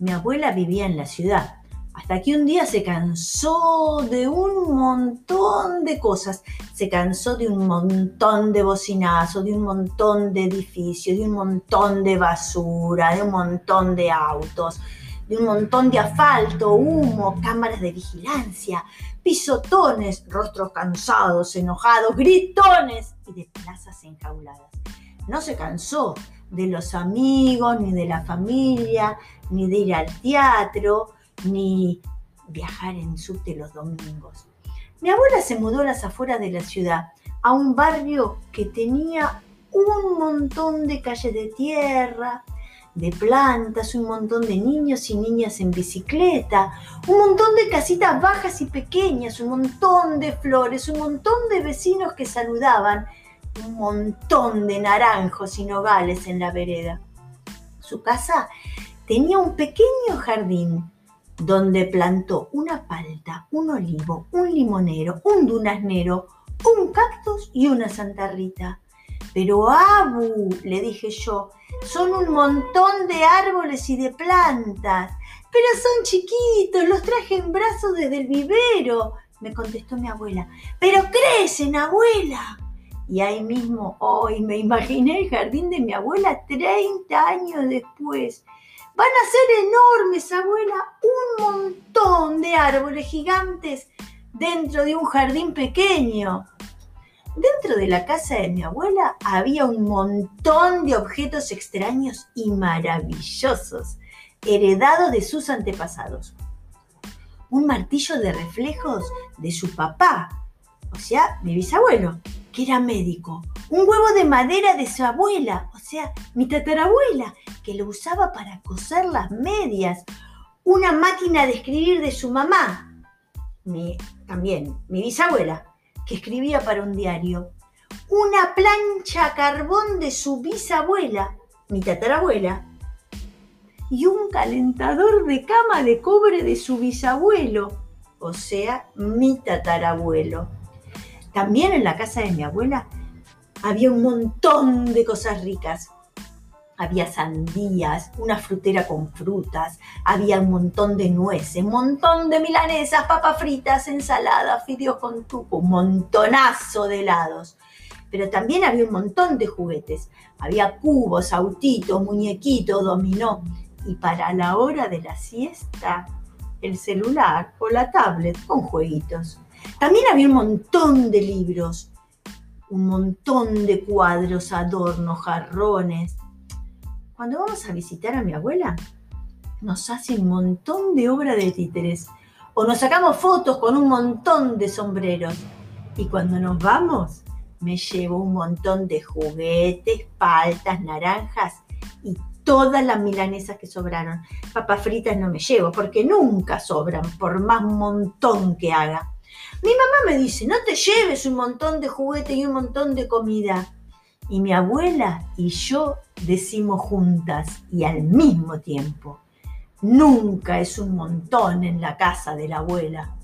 Mi abuela vivía en la ciudad, hasta que un día se cansó de un montón de cosas. Se cansó de un montón de bocinazos, de un montón de edificios, de un montón de basura, de un montón de autos, de un montón de asfalto, humo, cámaras de vigilancia, pisotones, rostros cansados, enojados, gritones y de plazas enjauladas. No se cansó de los amigos, ni de la familia, ni de ir al teatro, ni viajar en subte los domingos. Mi abuela se mudó a las afueras de la ciudad, a un barrio que tenía un montón de calles de tierra, de plantas, un montón de niños y niñas en bicicleta, un montón de casitas bajas y pequeñas, un montón de flores, un montón de vecinos que saludaban, un montón de naranjos y nogales en la vereda. Su casa tenía un pequeño jardín donde plantó una palta, un olivo, un limonero, un dunaznero, un cactus y una Santa Rita. Pero Abu, le dije yo, son un montón de árboles y de plantas. Pero son chiquitos, los traje en brazos desde el vivero, me contestó mi abuela. Pero crecen, abuela. Y ahí mismo, hoy me imaginé el jardín de mi abuela 30 años después. Van a ser enormes, abuela, un montón de árboles gigantes dentro de un jardín pequeño. Dentro de la casa de mi abuela había un montón de objetos extraños y maravillosos, heredados de sus antepasados. Un martillo de reflejos de su papá, o sea, mi bisabuelo, que era médico. Un huevo de madera de su abuela, o sea, mi tatarabuela, que lo usaba para coser las medias. Una máquina de escribir de su mamá, mi, también mi bisabuela, que escribía para un diario. Una plancha a carbón de su bisabuela, mi tatarabuela. Y un calentador de cama de cobre de su bisabuelo, o sea, mi tatarabuelo. También en la casa de mi abuela había un montón de cosas ricas. Había sandías, una frutera con frutas, había un montón de nueces, un montón de milanesas, papas fritas, ensaladas, fideos con tuco, un montonazo de helados. Pero también había un montón de juguetes. Había cubos, autitos, muñequitos, dominó. Y para la hora de la siesta, el celular o la tablet con jueguitos. También había un montón de libros, un montón de cuadros, adornos, jarrones. Cuando vamos a visitar a mi abuela, nos hace un montón de obra de títeres o nos sacamos fotos con un montón de sombreros. Y cuando nos vamos, me llevo un montón de juguetes, paltas, naranjas y todas las milanesas que sobraron. Papas fritas no me llevo porque nunca sobran, por más montón que haga. Mi mamá me dice, no te lleves un montón de juguete y un montón de comida. Y mi abuela y yo decimos juntas y al mismo tiempo, nunca es un montón en la casa de la abuela.